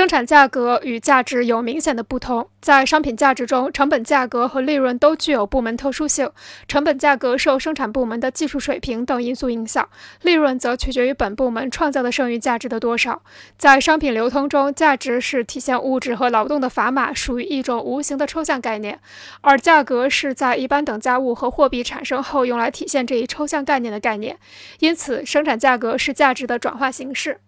生产价格与价值有明显的不同。在商品价值中成本价格和利润都具有部门特殊性。成本价格受生产部门的技术水平等因素影响利润则取决于本部门创造的剩余价值的多少。在商品流通中价值是体现物质和劳动的砝码属于一种无形的抽象概念。而价格是在一般等价物和货币产生后用来体现这一抽象概念的概念。因此生产价格是价值的转化形式。